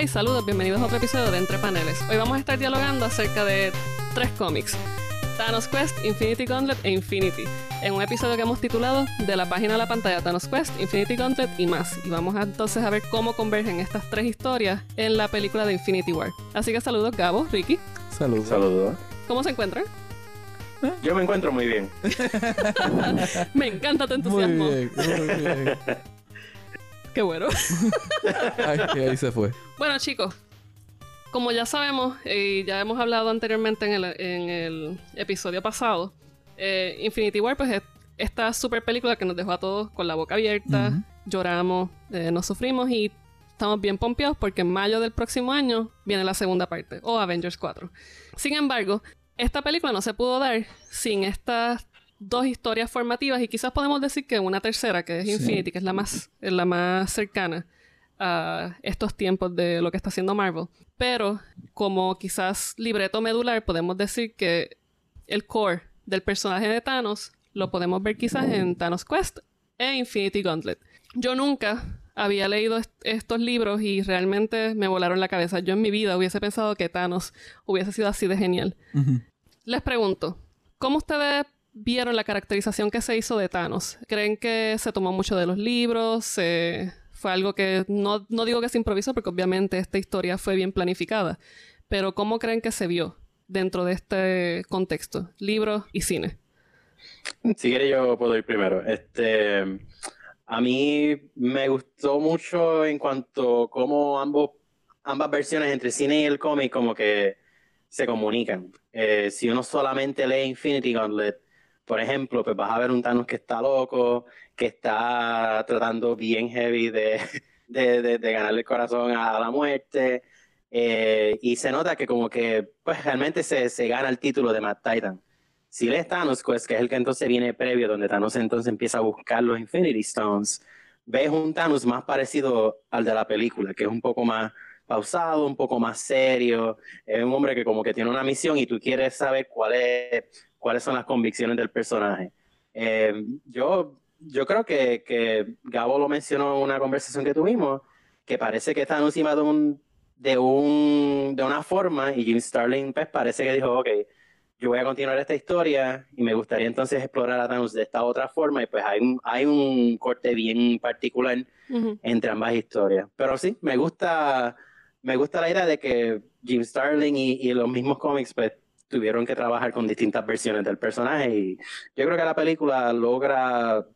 Hey, saludos, bienvenidos a otro episodio de Entre Paneles. Hoy vamos a estar dialogando acerca de tres cómics: Thanos Quest, Infinity Gauntlet e Infinity, en un episodio que hemos titulado De la página a la pantalla Thanos Quest, Infinity Gauntlet y más. Y vamos a, entonces a ver cómo convergen estas tres historias en la película de Infinity War. Así que saludos, Gabo, Ricky. Saludos. Saludos. ¿Cómo se encuentran? Yo me encuentro muy bien. Me encanta tu Muy entusiasmo. bien, muy bien. Qué bueno. Ay, ahí se fue. Bueno, chicos, como ya sabemos y ya hemos hablado anteriormente en el, en el episodio pasado, eh, Infinity War, pues es esta super película que nos dejó a todos con la boca abierta, lloramos, eh, nos sufrimos y estamos bien pompeados porque en mayo del próximo año viene la segunda parte, o Avengers 4. Sin embargo, esta película no se pudo dar sin estas dos historias formativas y quizás podemos decir que una tercera, que es Sí. Infinity, que es la más, es la más cercana a estos tiempos de lo que está haciendo Marvel. Pero como quizás libreto medular, podemos decir que el core del personaje de Thanos lo podemos ver quizás en Thanos Quest e Infinity Gauntlet. Yo nunca había leído est- estos libros y realmente me volaron la cabeza. Yo en mi vida hubiese pensado que Thanos hubiese sido así de genial. Les pregunto, ¿cómo ustedes vieron la caracterización que se hizo de Thanos? ¿Creen que se tomó mucho de los libros? ¿Se- fue algo que no, no digo que se improvisó porque obviamente esta historia fue bien planificada, pero ¿cómo creen que se vio dentro de este contexto? Libros y cine. Si quieres yo puedo ir primero. Este, a mí me gustó mucho en cuanto a cómo ambos, ambas versiones entre cine y el cómic como que se comunican. Eh, si uno solamente lee Infinity Gauntlet, por ejemplo, pues vas a ver un Thanos que está loco, que está tratando bien heavy de, de, de- de ganarle el corazón a la muerte. eh, y se nota que como que pues realmente se, se gana el título de Mad Titan. Si lees Thanos Quest, que es el que entonces viene previo, donde Thanos entonces empieza a buscar los Infinity Stones, ves un Thanos más parecido al de la película, que es un poco más pausado, un poco más serio, es un hombre que como que tiene una misión y tú quieres saber cuál es, cuáles son las convicciones del personaje. Eh, yo, yo creo que, que Gabo lo mencionó en una conversación que tuvimos, que parece que Thanos iba de, un, de, un, de una forma y Jim Starlin pues, parece que dijo, ok, yo voy a continuar esta historia y me gustaría entonces explorar a Thanos de esta otra forma y pues hay un, hay un corte bien particular Ujú. entre ambas historias. Pero sí, me gusta, me gusta la idea de que Jim Starlin y, y los mismos cómics pues tuvieron que trabajar con distintas versiones del personaje y yo creo que la película logra,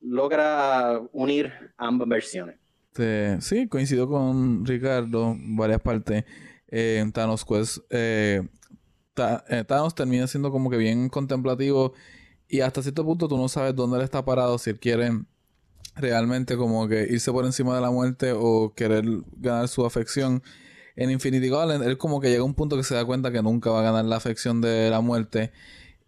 logra unir ambas versiones. Sí, coincido con Ricardo en varias partes. Eh, Thanos Quest, eh, eh, Thanos termina siendo como que bien contemplativo y hasta cierto punto tú no sabes dónde él está parado, si él quiere realmente como que irse por encima de la muerte o querer ganar su afección. En Infinity Gauntlet, él como que llega a un punto que se da cuenta que nunca va a ganar la afección de la muerte.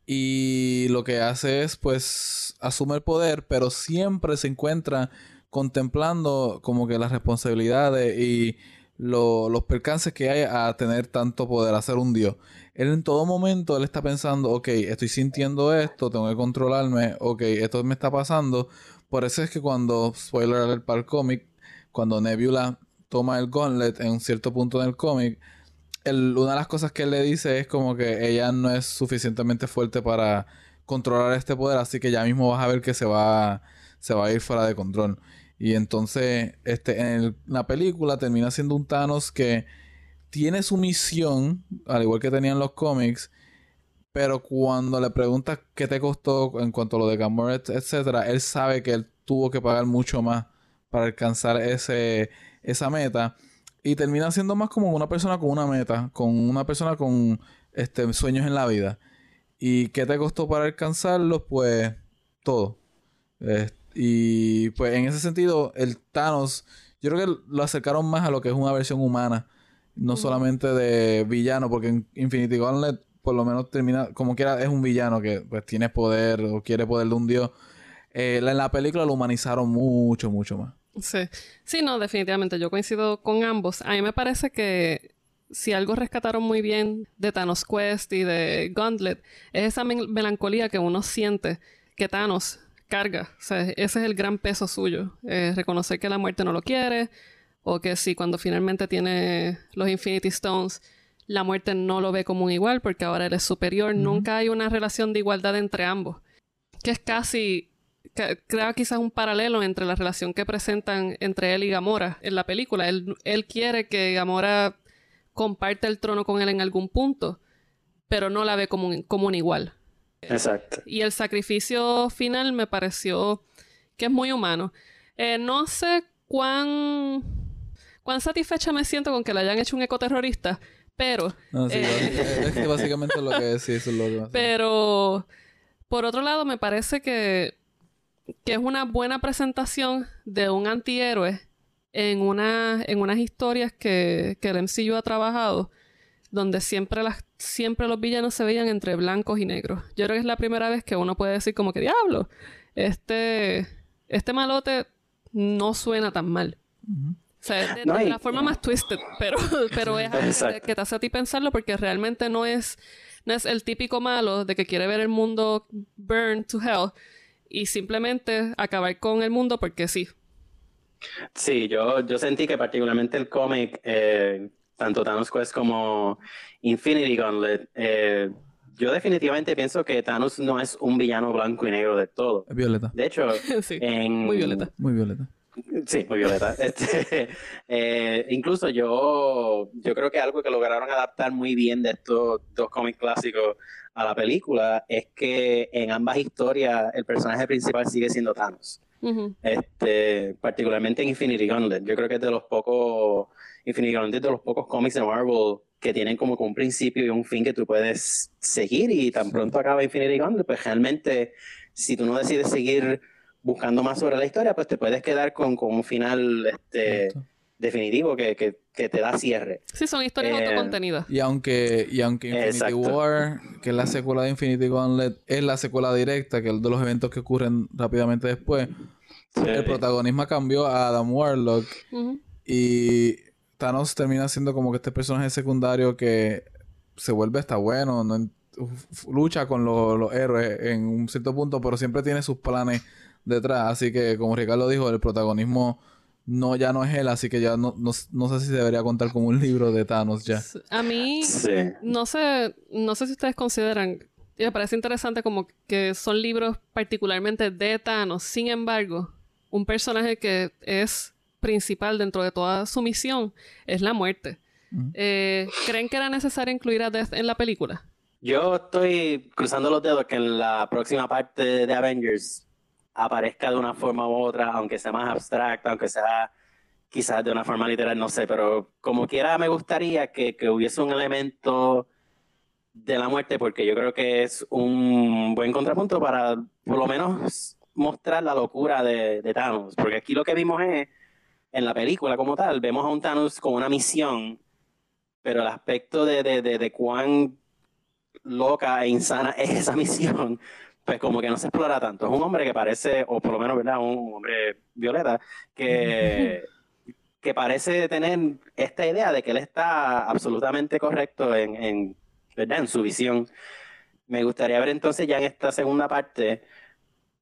Y lo que hace es, pues, asume el poder, pero siempre se encuentra contemplando como que las responsabilidades y lo- los percances que hay a tener tanto poder, a ser un dios. Él en todo momento, él está pensando, ok, estoy sintiendo esto, tengo que controlarme, ok, esto me está pasando. Por eso es que cuando, spoiler alert para el cómic, cuando Nebula toma el gauntlet en un cierto punto del cómic, una de las cosas que él le dice es como que ella no es suficientemente fuerte para controlar este poder, así que ya mismo vas a ver que se va, se va a ir fuera de control. Y entonces, este, en la película termina siendo un Thanos que tiene su misión, al igual que tenía en los cómics, pero cuando le preguntas qué te costó en cuanto a lo de Gamora, et- etcétera, él sabe que él tuvo que pagar mucho más para alcanzar ese, esa meta. Y termina siendo más como una persona con una meta, con una persona con este, sueños en la vida. ¿Y qué te costó para alcanzarlos? Pues todo. Eh, y pues en ese sentido, el Thanos, yo creo que lo acercaron más a lo que es una versión humana, no solamente de villano, porque en Infinity Gauntlet por lo menos termina, como quiera, es un villano que pues tiene poder o quiere poder de un dios. Eh, en la película lo humanizaron mucho, mucho más. Sí. Sí, no, definitivamente. Yo coincido con ambos. A mí me parece que si algo rescataron muy bien de Thanos Quest y de Gauntlet, es esa mel- melancolía que uno siente que Thanos carga. O sea, ese es el gran peso suyo. Eh, reconocer que la muerte no lo quiere, o que si cuando finalmente tiene los Infinity Stones, la muerte no lo ve como un igual porque ahora él es superior. Nunca hay una relación de igualdad entre ambos. Que es casi, creo quizás un paralelo entre la relación que presentan entre él y Gamora en la película. Él, él quiere que Gamora comparte el trono con él en algún punto, pero no la ve como un, como un igual. Exacto. Y el sacrificio final me pareció que es muy humano. Eh, no sé cuán, cuán satisfecha me siento con que le hayan hecho un ecoterrorista, pero... No, sí, eh, es que básicamente lo que es, eso es lo que Pero, por otro lado, me parece que, que es una buena presentación de un antihéroe en, una, en unas historias que, que el MCU ha trabajado, donde siempre, las, siempre los villanos se veían entre blancos y negros. Yo creo que es la primera vez que uno puede decir como que, diablo, este, este malote no suena tan mal. O sea, de, la forma más twisted, pero, pero es algo que te hace a ti pensarlo porque realmente no es, no es el típico malo de que quiere ver el mundo burn to hell y simplemente acabar con el mundo porque sí. Sí, yo, yo sentí que particularmente el cómic, eh, tanto Thanos Quest como Infinity Gauntlet, eh, yo definitivamente pienso que Thanos no es un villano blanco y negro de todo. Es violeta. De hecho, muy violeta. Muy violeta. Sí, muy violeta. Este, eh, incluso yo, yo creo que algo que lograron adaptar muy bien de estos dos cómics clásicos a la película es que en ambas historias el personaje principal sigue siendo Thanos. este, particularmente en Infinity Gauntlet. Yo creo que es de los pocos, Infinity Gauntlet de los pocos cómics de Marvel que tienen como un principio y un fin que tú puedes seguir y tan pronto acaba Infinity Gauntlet, pues realmente si tú no decides seguir buscando más sobre la historia, pues te puedes quedar con, con un final este, definitivo que, que, te da cierre. Sí, son historias eh, autocontenidas. Y aunque, y aunque Infinity War, que es la secuela de Infinity Gauntlet, es la secuela directa, que es de los eventos que ocurren rápidamente después, el protagonismo cambió a Adam Warlock y Thanos termina siendo como que este personaje secundario que se vuelve hasta bueno, no lucha con los héroes en un cierto punto, pero siempre tiene sus planes detrás. Así que, como Ricardo dijo, el protagonismo no ya no es él, así que ya no, no, sé si debería contar como un libro de Thanos ya. A mí, no sé, no sé si ustedes consideran, me parece interesante como que son libros particularmente de Thanos, sin embargo, un personaje que es principal dentro de toda su misión es la muerte. Eh, ¿Creen que era necesario incluir a Death en la película? Yo estoy cruzando los dedos que en la próxima parte de Avengers aparezca de una forma u otra, aunque sea más abstracta, aunque sea quizás de una forma literal, no sé, pero como quiera me gustaría que, hubiese un elemento de la muerte, porque yo creo que es un buen contrapunto para por lo menos mostrar la locura de, Thanos, porque aquí lo que vimos es, en la película como tal, vemos a un Thanos con una misión, pero el aspecto de, de cuán loca e insana es esa misión, pues como que no se explora tanto. Es un hombre que parece, o por lo menos, ¿verdad? Un hombre violeta, que, que parece tener esta idea de que él está absolutamente correcto en, en, ¿verdad? en su visión. Me gustaría ver entonces ya en esta segunda parte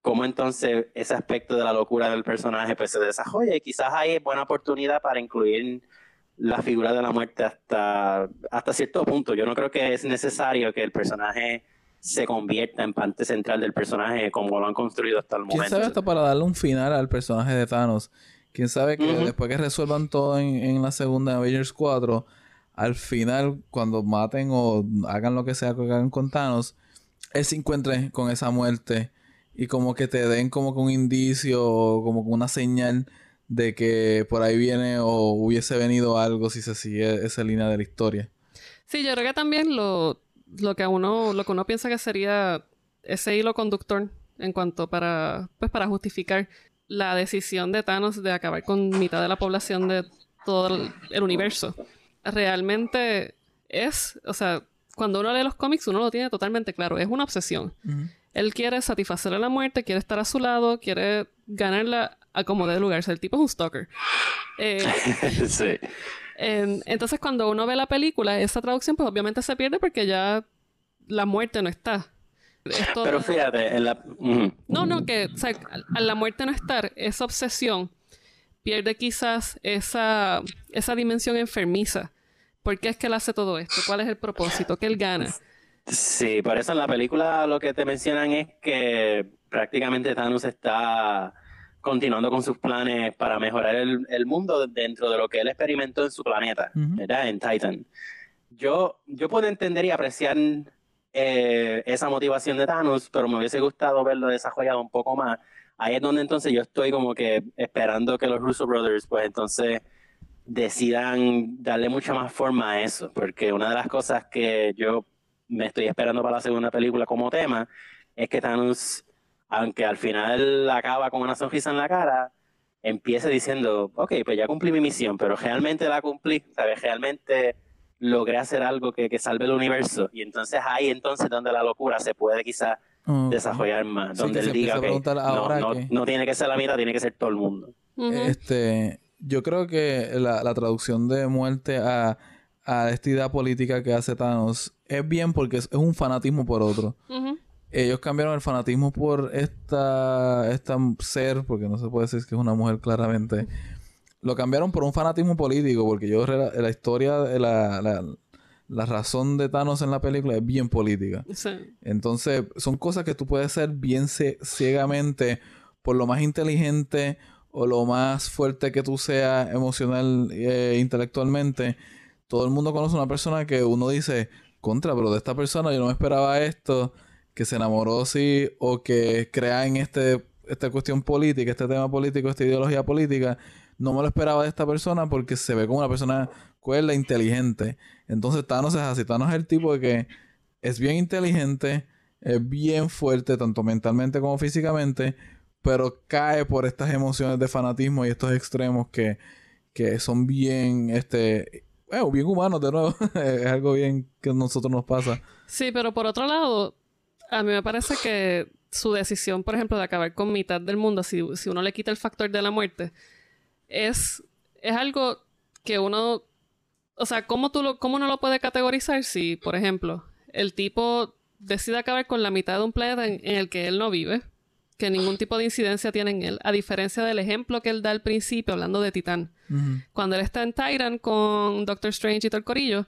cómo entonces ese aspecto de la locura del personaje pues se desarrolla y quizás hay buena oportunidad para incluir la figura de la muerte hasta, hasta cierto punto. Yo no creo que es necesario que el personaje se convierta en parte central del personaje como lo han construido hasta el momento. ¿Quién sabe hasta para darle un final al personaje de Thanos? ¿Quién sabe que después que resuelvan todo en, la segunda Avengers 4, al final, cuando maten o hagan lo que sea que hagan con Thanos, él se encuentre con esa muerte y como que te den como que un indicio o como que una señal de que por ahí viene o hubiese venido algo si se sigue esa línea de la historia. Sí, yo creo que también lo lo que uno, lo que uno piensa que sería ese hilo conductor en cuanto para, pues para justificar la decisión de Thanos de acabar con mitad de la población de todo el, universo. Realmente es, o sea, cuando uno lee los cómics uno lo tiene totalmente claro, es una obsesión. Él quiere satisfacerle la muerte, quiere estar a su lado, quiere ganarla a como de lugar. O sea, el tipo es un stalker. Eh, sí entonces, cuando uno ve la película, esa traducción, pues obviamente se pierde porque ya la muerte no está. Pero fíjate, en la... No, no, que o sea, a la muerte no estar, esa obsesión pierde quizás esa, esa dimensión enfermiza. ¿Por qué es que él hace todo esto? ¿Cuál es el propósito? ¿Qué él gana? Sí, por eso en la película lo que te mencionan es que prácticamente Thanos está continuando con sus planes para mejorar el, el mundo dentro de lo que él experimentó en su planeta, ¿verdad? En Titan. Yo, yo puedo entender y apreciar eh, esa motivación de Thanos, pero me hubiese gustado verlo desarrollado un poco más. Ahí es donde entonces yo estoy como que esperando que los Russo Brothers, pues entonces decidan darle mucha más forma a eso, porque una de las cosas que yo me estoy esperando para la segunda película como tema es que Thanos, aunque al final acaba con una sonrisa en la cara, empiece diciendo, ok, pues ya cumplí mi misión, pero realmente la cumplí, ¿sabes? Realmente logré hacer algo que, que salve el universo. Y entonces ahí entonces donde la locura se puede quizás desarrollar más, donde él diga que, no, no, tiene que ser la mitad, tiene que ser todo el mundo. Este, yo creo que la, la traducción de muerte a, a, esta idea política que hace Thanos es bien porque es, un fanatismo por otro. Ellos cambiaron el fanatismo por esta, esta ser, porque no se puede decir que es una mujer claramente. Lo cambiaron por un fanatismo político, porque yo la, historia, la, la, la, razón de Thanos en la película es bien política. Entonces, son cosas que tú puedes ser bien ciegamente por lo más inteligente o lo más fuerte que tú seas emocional e intelectualmente. Todo el mundo conoce una persona que uno dice, contra, pero de esta persona yo no me esperaba esto, que se enamoró sí, o que crea en este, esta cuestión política, este tema político, esta ideología política no me lo esperaba de esta persona porque se ve como una persona cuerda, inteligente. Entonces Thanos es así. Thanos es el tipo de que es bien inteligente, es bien fuerte, tanto mentalmente como físicamente, pero cae por estas emociones de fanatismo y estos extremos que, que son bien, este, bueno, bien humanos de nuevo. es algo bien que a nosotros nos pasa. Sí, pero por otro lado, a mí me parece que su decisión, por ejemplo, de acabar con mitad del mundo, si, si uno le quita el factor de la muerte, es, es algo que uno, o sea, ¿cómo, tú lo, ¿cómo uno lo puede categorizar si, por ejemplo, el tipo decide acabar con la mitad de un planeta en, el que él no vive, que ningún tipo de incidencia tiene en él, a diferencia del ejemplo que él da al principio hablando de Titán. Cuando él está en Titan con Doctor Strange y todo el corillo,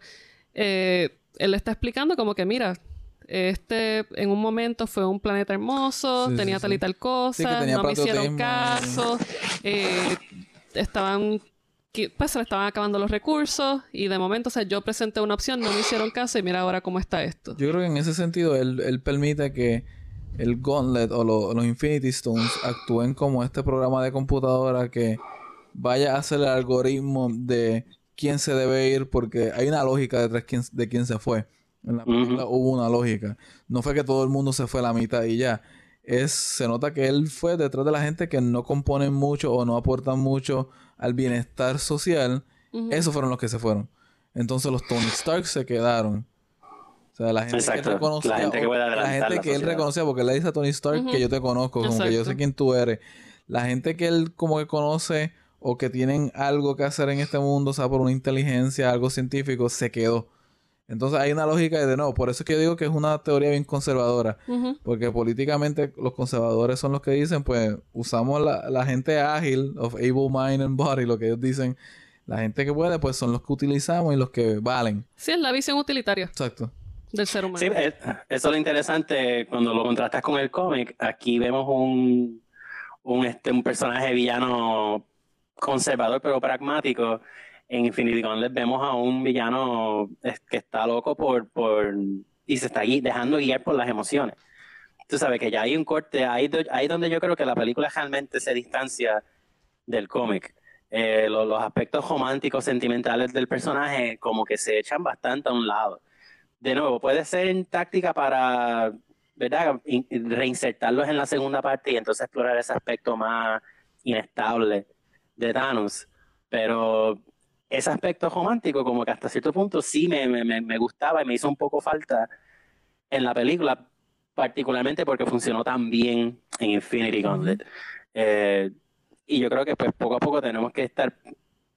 eh, él está explicando como que, mira, este en un momento fue un planeta hermoso, tenía tal y tal cosa, no me hicieron caso, eh, estaban pues se le estaban acabando los recursos y de momento, o sea, yo presenté una opción, no me hicieron caso y mira ahora cómo está esto. Yo creo que en ese sentido él, permite que el Gauntlet o los Infinity Stones actúen como este programa de computadora que vaya a hacer el algoritmo de quién se debe ir porque hay una lógica detrás de quién se fue. En la película hubo una lógica. No fue que todo el mundo se fue a la mitad y ya es, se nota que él fue detrás de la gente que no componen mucho o no aportan mucho al bienestar social. Esos fueron los que se fueron. Entonces los Tony Stark se quedaron. O sea, la gente que él reconocía, la gente que, él reconocía, porque él le dice a Tony Stark que yo te conozco, como que yo sé quién tú eres. La gente que él como que conoce o que tienen algo que hacer en este mundo, o sea, por una inteligencia, algo científico, se quedó. Entonces hay una lógica de, no, por eso es que yo digo que es una teoría bien conservadora, porque políticamente los conservadores son los que dicen, pues usamos la, gente ágil, of able mind and body, lo que ellos dicen, la gente que puede, pues son los que utilizamos y los que valen. Sí, es la visión utilitaria. Exacto. Del ser humano. Sí, eso es lo interesante cuando lo contrastas con el cómic. Aquí vemos un, un, este, un personaje villano conservador pero pragmático en Infinity Gauntlet vemos a un villano que está loco por, por y se está dejando guiar por las emociones. Tú sabes que ya hay un corte, ahí, ahí donde yo creo que la película realmente se distancia del cómic. Eh, los, aspectos románticos, sentimentales del personaje como que se echan bastante a un lado. De nuevo, puede ser en táctica para, ¿verdad? reinsertarlos en la segunda parte y entonces explorar ese aspecto más inestable de Thanos. Pero ese aspecto romántico, como que hasta cierto punto sí me, me, me, gustaba y me hizo un poco falta en la película, particularmente porque funcionó tan bien en Infinity Gauntlet. Eh, y yo creo que pues poco a poco tenemos que estar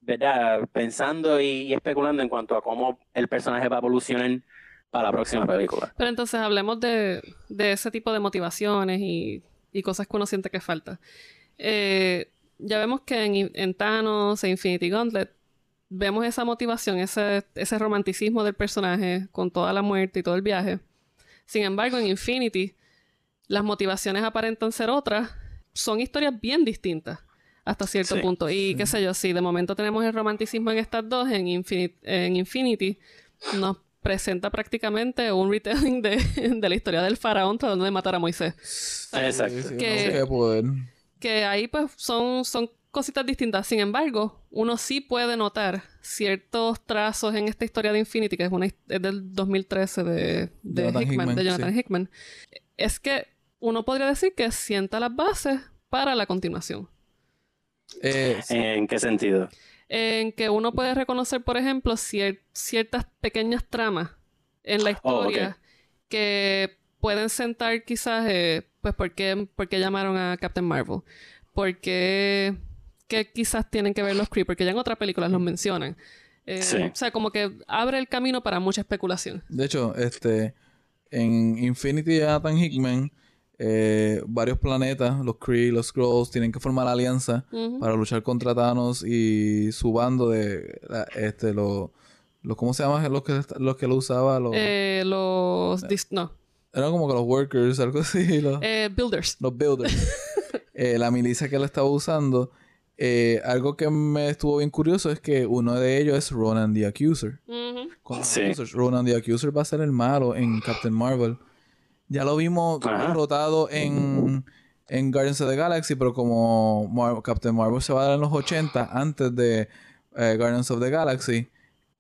¿verdad? pensando y, especulando en cuanto a cómo el personaje va a evolucionar para la próxima película. Pero entonces hablemos de, de ese tipo de motivaciones y, y, cosas que uno siente que falta. Eh, ya vemos que en, en Thanos e Infinity Gauntlet vemos esa motivación, ese, ese romanticismo del personaje con toda la muerte y todo el viaje. Sin embargo, en Infinity, las motivaciones aparentan ser otras. Son historias bien distintas hasta cierto Sí, punto. Y qué sé yo, si de momento tenemos el romanticismo en estas dos, en, Infini- en Infinity nos presenta prácticamente un retelling de, de la historia del faraón tratando de matar a Moisés. Exacto. Sí, sí, Que- no sé qué poder. Que ahí pues son, son cositas distintas. Sin embargo, uno sí puede notar ciertos trazos en esta historia de Infinity, que es, una, es del 2013 de, de Jonathan Hickman, Hickman, de Jonathan sí. Hickman. Es que uno podría decir que sienta las bases para la continuación. Eh, sí, ¿En qué sentido? en que uno puede reconocer, por ejemplo, cier- ciertas pequeñas tramas en la Oh, historia que pueden sentar quizás, eh, pues, ¿por qué, por qué llamaron a Captain Marvel? ¿Por qué que quizás tienen que ver los Kree? Porque ya en otras películas los mencionan. Eh, Sí. O sea, como que abre el camino para mucha especulación. De hecho, este en Infinity Jonathan Hickman, eh, varios planetas, los Kree, los Skrulls, tienen que formar alianza para luchar contra Thanos y su bando de este los los ¿cómo se llama? los que los que lo usaba los Eh, los... dis- no. eran como que los workers, algo así, los, Eh, builders. los builders. Eh, la milicia que él estaba usando. Eh, algo que me estuvo bien curioso es que uno de ellos es Ronan the Accuser. Sí. Ronan the Accuser va a ser el malo en Captain Marvel. Ya lo vimos Ajá. derrotado en, en Guardians of the Galaxy, pero como Mar- Captain Marvel se va a dar en los 80, antes de eh, Guardians of the Galaxy,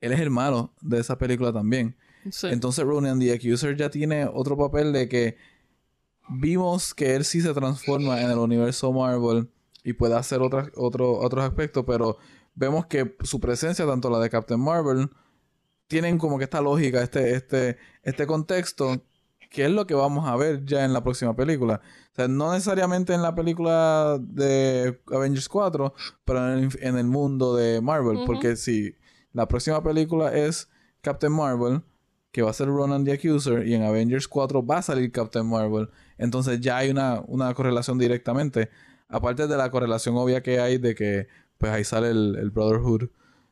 él es el malo de esa película también. Sí. Entonces Ronan the Accuser ya tiene otro papel de que vimos que él sí se transforma en el universo Marvel y puede hacer otras, otro- otros aspectos, pero vemos que su presencia, tanto la de Captain Marvel, tienen como que esta lógica, este, este, este contexto, que es lo que vamos a ver ya en la próxima película. O sea, no necesariamente en la película de Avengers 4, pero en el, en el mundo de Marvel, porque si la próxima película es Captain Marvel, que va a ser Ronan the Accuser, y en Avengers 4 va a salir Captain Marvel, entonces ya hay una, una correlación directamente. Aparte de la correlación obvia que hay de que pues ahí sale el, el Brotherhood.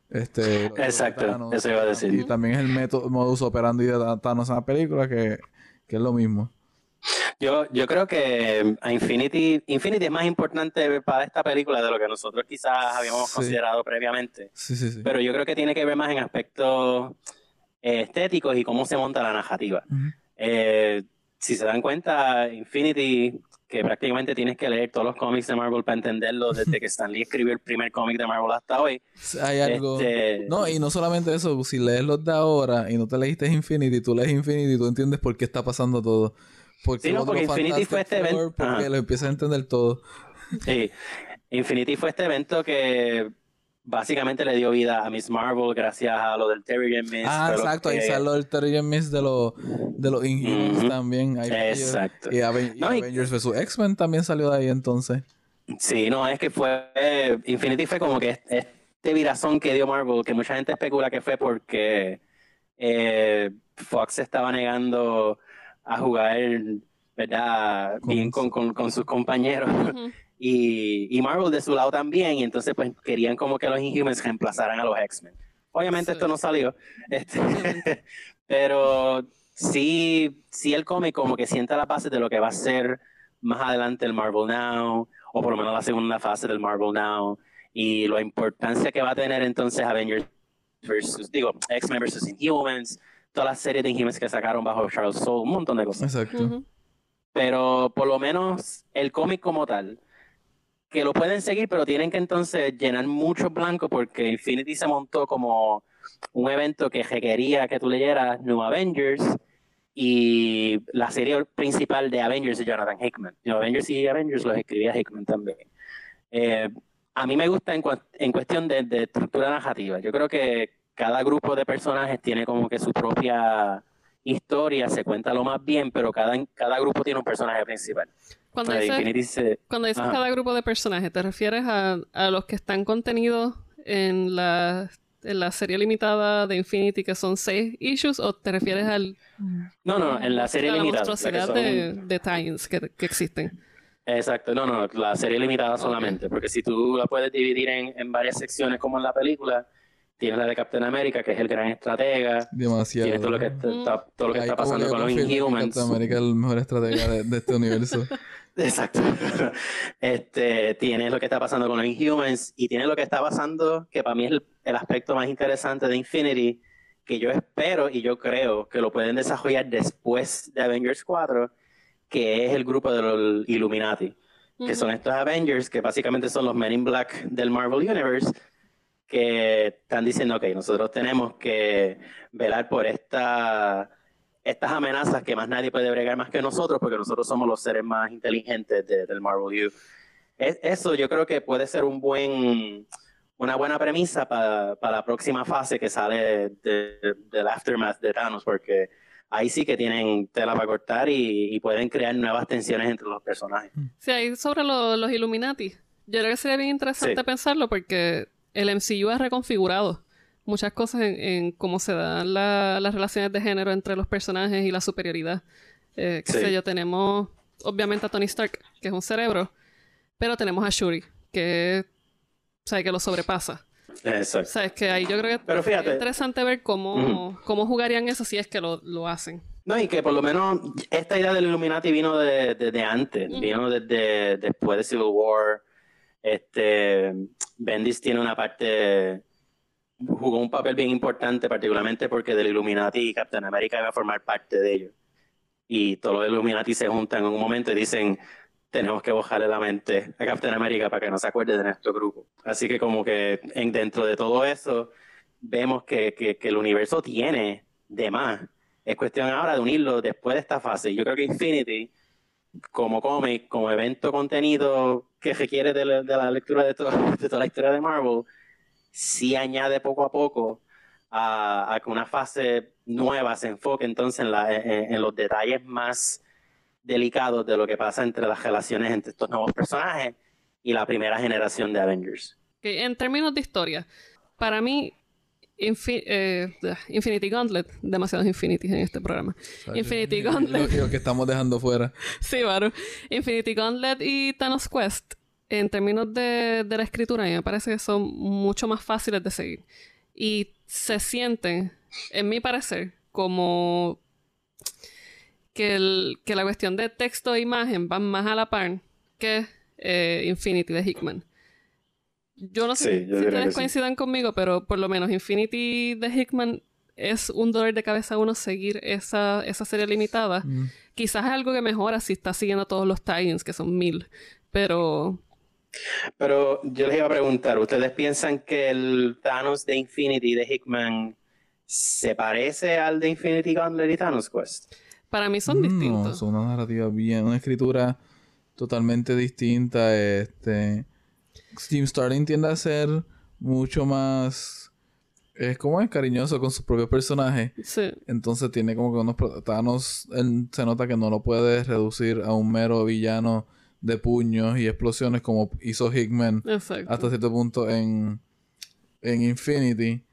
Este, Exacto, Thanos, eso iba a decir. Y también es el método, modus operandi de Thanos en la película, que, que es lo mismo. Yo, yo creo que a Infinity, Infinity es más importante para esta película de lo que nosotros quizás habíamos Sí. considerado previamente. Sí, sí, sí. Pero yo creo que tiene que ver más en aspectos eh, estéticos y cómo se monta la narrativa. Eh, si se dan cuenta, Infinity, que prácticamente tienes que leer todos los cómics de Marvel para entenderlo desde que Stan Lee escribió el primer cómic de Marvel hasta hoy. Hay algo... Este, No, y no solamente eso, si lees los de ahora y no te leíste Infinity, tú lees Infinity y tú entiendes por qué está pasando todo. Porque Sí, no, porque Infinity fue este evento- Porque Ajá. lo empiezas a entender todo. Sí, Infinity fue este evento que básicamente le dio vida a Miss Marvel gracias a lo del Terrigen Mist. ah, lo exacto, ahí salió el Terrigen Mist de, los de los Inhumans Ujú. también. Ahí. Exacto. Y, Aven- No, y- Avengers vs. X-Men también salió de ahí entonces. Sí, no, es que fue. Infinity fue como que este virazón que dio Marvel, que mucha gente especula que fue porque eh, Fox se estaba negando a jugar, ¿verdad? Bien con, con, con sus compañeros. Y, y Marvel de su lado también, y entonces pues querían como que los Inhumans reemplazaran a los X-Men. Obviamente Sí. esto no salió, este, pero sí, sí el cómic como que sienta la base de lo que va a ser más adelante el Marvel Now, o por lo menos la segunda fase del Marvel Now, y la importancia que va a tener entonces Avengers versus, digo, X-Men versus Inhumans, toda la serie de Inhumans que sacaron bajo Charles Soule, un montón de cosas Exacto. Ujú. pero por lo menos el cómic como tal, que lo pueden seguir, pero tienen que entonces llenar mucho blanco porque Infinity se montó como un evento que requería que tú leyeras New Avengers y la serie principal de Avengers de Jonathan Hickman. New Avengers y Avengers los escribía Hickman también. Eh, a mí me gusta en, cua- en cuestión de estructura narrativa. Yo creo que cada grupo de personajes tiene como que su propia historia, se cuenta lo más bien, pero cada, cada grupo tiene un personaje principal. Cuando de dices, Infinity se- cuando dices Ajá. cada grupo de personajes, ¿te refieres a, a los que están contenidos en la, en la serie limitada de Infinity, que son seis issues, o te refieres al, No, no, en la serie a la limitada. la son- de, de tie-ins que, que existen? Exacto, no, no, la serie limitada solamente, porque si tú la puedes dividir en, en varias secciones como en la película, tienes la de Captain America, que es el gran estratega, Demasiado. tienes todo lo que está, todo lo que está pasando con los Inhumans. Captain America es el mejor estratega de, de este universo. Exacto. Este, tiene lo que está pasando con los Inhumans y tiene lo que está pasando, que para mí es el, el aspecto más interesante de Infinity, que yo espero y yo creo que lo pueden desarrollar después de Avengers 4, que es el grupo de los Illuminati, que son estos Avengers, que básicamente son los Men in Black del Marvel Universe, que están diciendo, ok, nosotros tenemos que velar por esta estas amenazas que más nadie puede bregar más que nosotros, porque nosotros somos los seres más inteligentes de- del Marvel U. Es- eso yo creo que puede ser un buen, una buena premisa para la próxima fase que sale de- del aftermath de Thanos, porque ahí sí que tienen tela para cortar y, y pueden crear nuevas tensiones entre los personajes. Sí, ahí sobre lo- los Illuminati. Yo creo que sería bien interesante Sí. pensarlo porque el MCU ha reconfigurado muchas cosas en, en cómo se dan la- las relaciones de género entre los personajes y la superioridad. Eh, qué Sí. sé yo, tenemos obviamente a Tony Stark, que es un cerebro, pero tenemos a Shuri, que, sabe que lo sobrepasa. Exacto. Sabes que ahí yo creo que Pero fíjate- es interesante ver cómo, cómo jugarían eso si es que lo, lo hacen. No, y que por lo menos esta idea del Illuminati vino de- desde antes, vino desde después de Civil War. Este, Bendis tiene una parte, jugó un papel bien importante, particularmente porque del Illuminati y Captain America iba a formar parte de ellos. Y todos los Illuminati se juntan en un momento y dicen, tenemos que bajarle la mente a Captain America para que no se acuerde de nuestro grupo. Así que como que en, dentro de todo eso, vemos que, que, que el universo tiene de más. Es cuestión ahora de unirlo después de esta fase. Yo creo que Infinity, como cómic, como evento contenido que requiere de la, de la lectura de, to- de toda la historia de Marvel, sí añade poco a poco a, que una fase nueva se enfoque entonces en, la- en- en los detalles más delicados de lo que pasa entre las relaciones entre estos nuevos personajes y la primera generación de Avengers. Que en términos de historia, para mí, Infi- eh, Infinity Gauntlet, demasiados Infinities en este programa. Infinity Gauntlet. lo que estamos dejando fuera. Sí, Varo. Infinity Gauntlet y Thanos Quest, en términos de, de la escritura, a mí me parece que son mucho más fáciles de seguir. Y se sienten, en mi parecer, como que, el- que la cuestión de texto e imagen van más a la par que eh, Infinity de Hickman. Yo no sé Sí, si yo ustedes sí. coincidan conmigo, pero por lo menos Infinity de Hickman es un dolor de cabeza a uno seguir esa, esa serie limitada. Mm. Quizás es algo que mejora si está siguiendo todos los tie-ins, que son mil. Pero Pero yo les iba a preguntar, ¿ustedes piensan que el Thanos de Infinity de Hickman se parece al de Infinity Gauntlet y Thanos Quest? para mí son No, distintos. son una narrativa bien, una escritura totalmente distinta. Este, Jim Starlin tiende a ser mucho más, es como es cariñoso con sus propios personajes. Sí. Entonces tiene como que unos Thanos, él se nota que no lo puede reducir a un mero villano de puños y explosiones como hizo Hickman Exacto. hasta cierto punto en, en Infinity.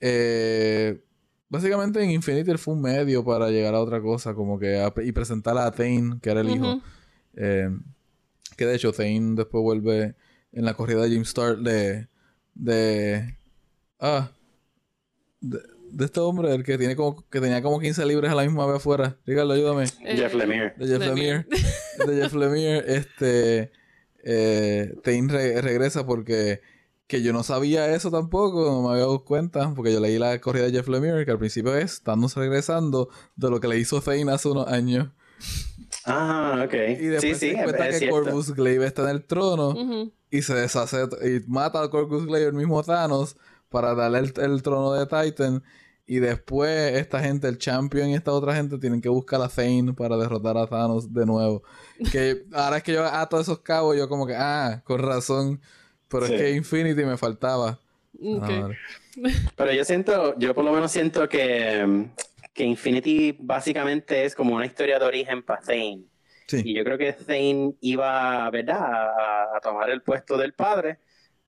Eh, básicamente en Infinity él fue un medio para llegar a otra cosa, como que a- y presentar a Thane, que era el hijo. Eh, que de hecho Thane después vuelve en la corrida de Jim Stark de... de ah, de, de este hombre, el que tiene como que tenía como 15 libres a la misma vez afuera. Ricardo, ayúdame. Eh, Jeff Lemire. De Jeff Lemire. Lemire. de Jeff Lemire, este eh, Tain re- regresa porque que yo no sabía eso tampoco, no me había dado cuenta, porque yo leí la corrida de Jeff Lemire, que al principio es estamos regresando de lo que le hizo Thane hace unos años. Ah, ok. Y después sí, se sí, cuenta es que cierto. Corvus Glaive está en el trono y se deshace y mata al Corvus Glaive el mismo Thanos para darle el, el trono de Titan. Y después esta gente, el Champion y esta otra gente, tienen que buscar a Thane para derrotar a Thanos de nuevo. Que ahora es que yo ato esos cabos, yo como que, ah, con razón. Pero Sí. es que Infinity me faltaba. Ok. Ah. Pero yo siento, yo por lo menos siento que, que Infinity básicamente es como una historia de origen para Thane. Sí. Y yo creo que Thane iba, ¿verdad?, a, a tomar el puesto del padre,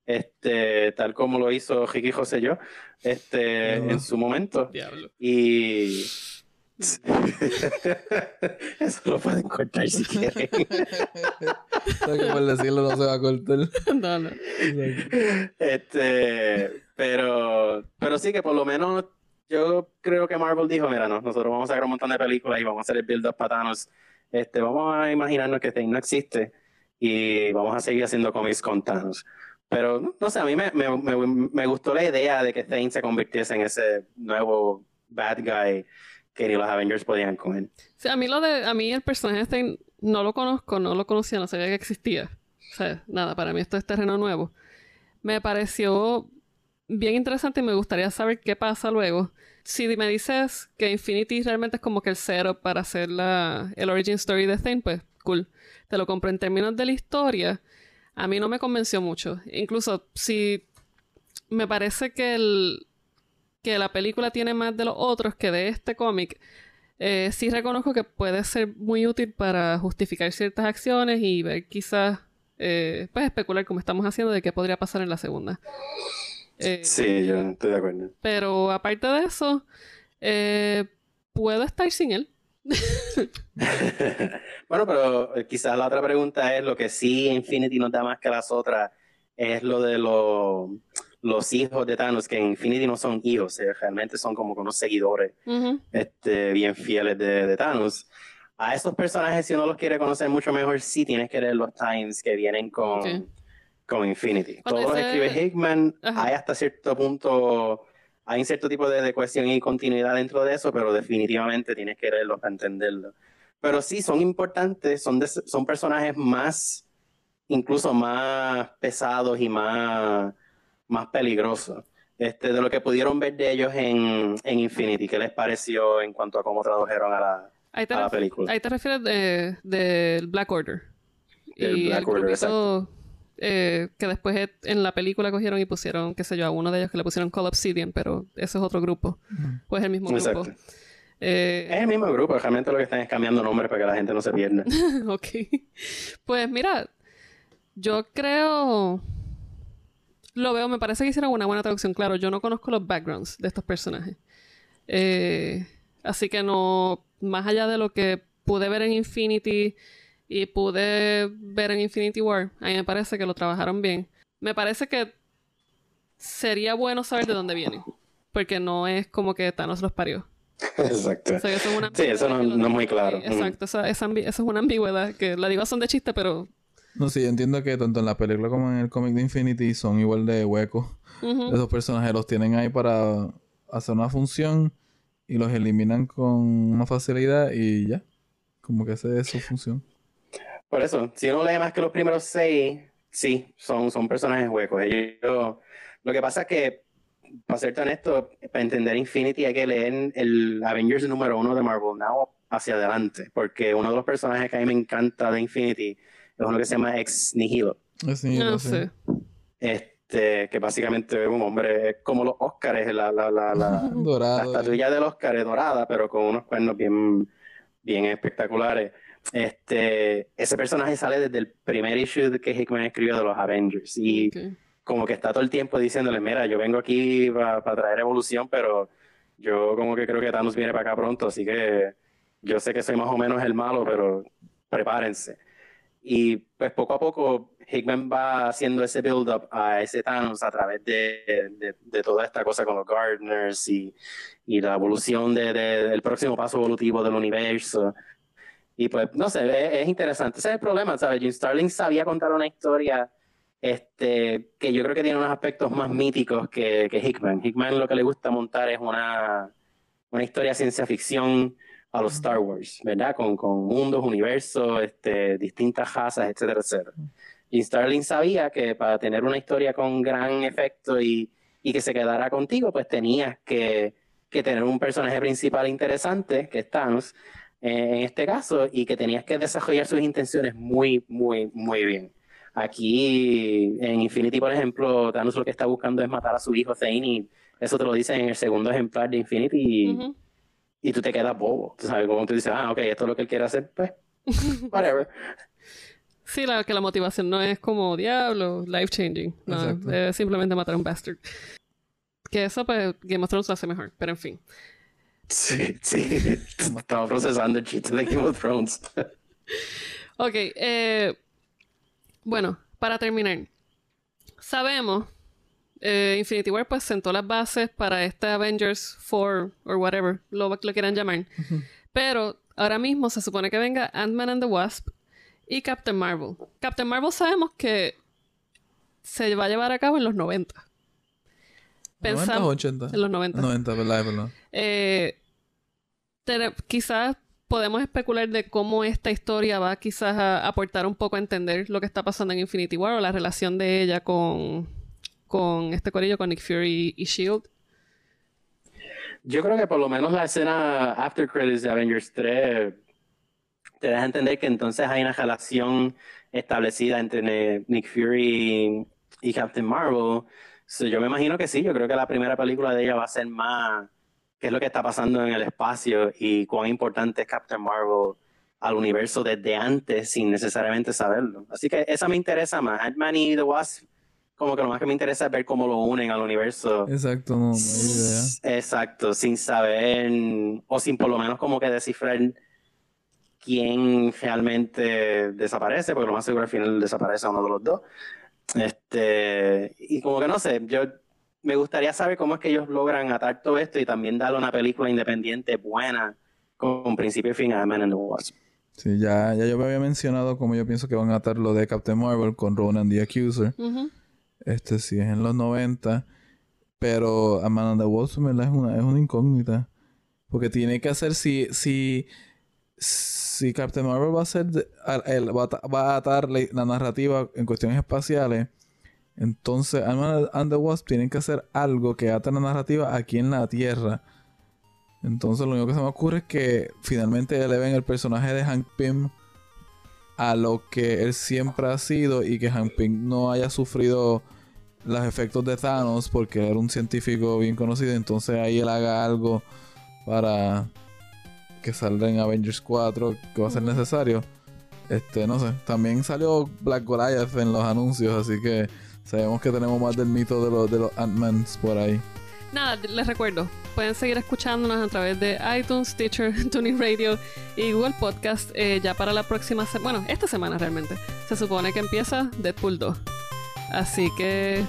este, tal como lo hizo Ricky José yo, este, en su momento. Diablo. Y, Eso lo pueden cortar si quieren. Que por decirlo no se va a cortar. No, no. Este, pero, pero sí que por lo menos yo creo que Marvel dijo, mira, no, nosotros vamos a sacar un montón de películas y vamos a hacer el build-up para Thanos. Este, vamos a imaginarnos que Thane no existe y vamos a seguir haciendo cómics con Thanos. Pero no, sé, a mí me, me, me, me gustó la idea de que Thane se convirtiese en ese nuevo bad guy que ni los Avengers podían con él. Sí, a mí lo de, a mí el personaje este no lo conozco, no lo conocía, no sabía que existía. O sea, nada, para mí esto es terreno nuevo. Me pareció bien interesante y me gustaría saber qué pasa luego. Si me dices que Infinity realmente es como que el cero para hacer la, el origin story de Thane, pues cool. Te lo compro en términos de la historia. A mí no me convenció mucho. Incluso si me parece que el, que la película tiene más de los otros que de este cómic, eh, sí reconozco que puede ser muy útil para justificar ciertas acciones y ver quizás, eh, pues especular como estamos haciendo de qué podría pasar en la segunda. Eh, Sí, yo estoy de acuerdo. pero aparte de eso, eh, puedo estar sin él. bueno, pero eh, quizás la otra pregunta es lo que sí Infinity nos da más que las otras, es lo de los los hijos de Thanos, que en Infinity no son hijos, eh, realmente son como unos seguidores este, bien fieles de, de Thanos. A esos personajes, si uno los quiere conocer mucho mejor, sí tienes que leer los times que vienen con. Con Infinity. Cuando Todos los dice- escribe Hickman, Ajá. hay hasta cierto punto, hay un cierto tipo de, de cohesión y continuidad dentro de eso, pero definitivamente tienes que leerlos para entenderlo. Pero sí, son importantes, son, de- son personajes más, incluso más pesados y más, más peligrosos. Este, de lo que pudieron ver de ellos en, en Infinity, ¿qué les pareció en cuanto a cómo tradujeron a la, Ahí te, a la película? ahí te refieres de- del Black Order. Del y Black el Order, grupito, eh, que después eh, en la película cogieron y pusieron, qué sé yo, a uno de ellos que le pusieron Call Obsidian, pero ese es otro grupo. O es el mismo grupo. Eh, Es el mismo grupo, realmente lo que están es cambiando nombres para que la gente no se pierda. ok. Pues mira, yo creo. Lo veo, me parece que hicieron una buena traducción. Claro, yo no conozco los backgrounds de estos personajes. Eh, así que no. Más allá de lo que pude ver en Infinity y pude ver en Infinity War, a mí me parece que lo trabajaron bien. Me parece que sería bueno saber de dónde vienen. Porque no es como que Thanos los parió. Exacto. O sea, eso es una Sí, eso no- no es muy claro. Exacto, esa, esa eso es una ambigüedad que la digo son de chiste, pero. No, sí, yo entiendo que tanto en la película como en el cómic de Infinity son igual de huecos. Esos personajes los tienen ahí para hacer una función y los eliminan con una facilidad y ya. Como que esa es su función. Por eso, si uno lee más que los primeros seis, sí, son, son personajes huecos. Ellos, lo que pasa es que, para serte honesto, para entender Infinity hay que leer el Avengers número uno de Marvel Now hacia adelante, porque uno de los personajes que a mí me encanta de Infinity es uno que se llama Ex Nihilo. Así, No sé. Este, que básicamente es un hombre es como los Óscares, la, la, la, la, la Dorado. estatuilla del Oscar es dorada, pero con unos cuernos bien, bien espectaculares. Este, ese personaje sale desde el primer issue que Hickman escribió de los Avengers y Ok. como que está todo el tiempo diciéndole, mira, yo vengo aquí para traer evolución, pero yo como que creo que Thanos viene para acá pronto, así que yo sé que soy más o menos el malo, pero prepárense. Y pues poco a poco Hickman va haciendo ese build-up a ese Thanos a través de, de- de toda esta cosa con los Gardeners y, y la evolución de- del próximo paso evolutivo del universo. Y pues, no sé, es, es interesante. Ese es el problema, ¿sabes? Jim Starling sabía contar una historia este, que yo creo que tiene unos aspectos más míticos que, que Hickman. Hickman lo que le gusta montar es una, una historia ciencia ficción a los Star Wars, ¿verdad? Con, con mundos, universos, este, distintas razas, etcétera, etcétera. Y Starling sabía que para tener una historia con gran efecto y, y que se quedara contigo, pues tenías que, que tener un personaje principal interesante, que es Thanos, en este caso, y que tenías que desarrollar sus intenciones muy, muy, muy bien. Aquí en Infinity, por ejemplo, Thanos lo que está buscando es matar a su hijo Thane y eso te lo dicen en el segundo ejemplar de Infinity y, Ujú. y tú te quedas bobo. Tú sabes, como tú dices, ah, ok, esto es lo que él quiere hacer, pues, whatever. Sí, la, que la motivación no es como diablo, life changing. No, es simplemente matar a un bastard. Que eso, pues, Game of Thrones lo hace mejor, pero en fin. Sí, sí. Estaba procesando el chiste de Game of Thrones. ok, eh, bueno, para terminar. Sabemos, eh, Infinity War pues sentó las bases para este Avengers 4 o whatever lo, lo quieran llamar. Pero ahora mismo se supone que venga Ant-Man and the Wasp y Captain Marvel. Captain Marvel sabemos que se va a llevar a cabo en los 90. ¿90 o 80? En los 90. 90, verdad, verdad. Eh, quizás podemos especular de cómo esta historia va quizás a aportar un poco a entender lo que está pasando en Infinity War o la relación de ella con, con este corillo, con Nick Fury y Shield. Yo creo que por lo menos la escena After Credits de Avengers 3 te deja entender que entonces hay una relación establecida entre Nick Fury y Captain Marvel yo me imagino que sí, yo creo que la primera película de ella va a ser más qué es lo que está pasando en el espacio y cuán importante es Captain Marvel al universo desde antes sin necesariamente saberlo. Así que esa me interesa más. Ant-Man y The Wasp, como que lo más que me interesa es ver cómo lo unen al universo. Exacto, no, no hay idea. Exacto, sin saber o sin por lo menos como que descifrar quién realmente desaparece, porque lo más seguro al final desaparece uno de los dos. Este, y como que no sé, yo me gustaría saber cómo es que ellos logran atar todo esto y también darle una película independiente buena con principio y fin a Man and the Wasp. Sí, ya, ya yo me había mencionado cómo yo pienso que van a atar lo de Captain Marvel con Ronan the Accuser. Este sí es en los 90. Pero a Man and the Wasp, Es una, es una incógnita. Porque tiene que hacer si, si, si Captain Marvel va a ser va, a atar la, narrativa en cuestiones espaciales, entonces ant and the Wasp tienen que hacer algo que ate la narrativa aquí en la Tierra. Entonces lo único que se me ocurre es que finalmente eleven el personaje de Hank Pym a lo que él siempre ha sido y que Hank Pym no haya sufrido los efectos de Thanos porque era un científico bien conocido. Entonces ahí él haga algo para que saldrá en Avengers 4 que va a ser necesario. Este, no sé. También salió Black Goliath en los anuncios, así que sabemos que tenemos más del mito de los, de Ant-Mans por ahí. Nada, les recuerdo, pueden seguir escuchándonos a través de iTunes, Stitcher, Tuning Radio y Google Podcast eh, ya para la próxima semana, bueno, esta semana realmente. Se supone que empieza Deadpool 2. Así que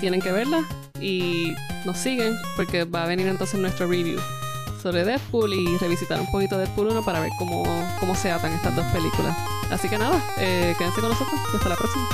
tienen que verla y nos siguen porque va a venir entonces nuestro review sobre Deadpool y revisitar un poquito Deadpool 1 para ver cómo, cómo se atan estas dos películas. Así que nada, eh, quédense con nosotros y hasta la próxima.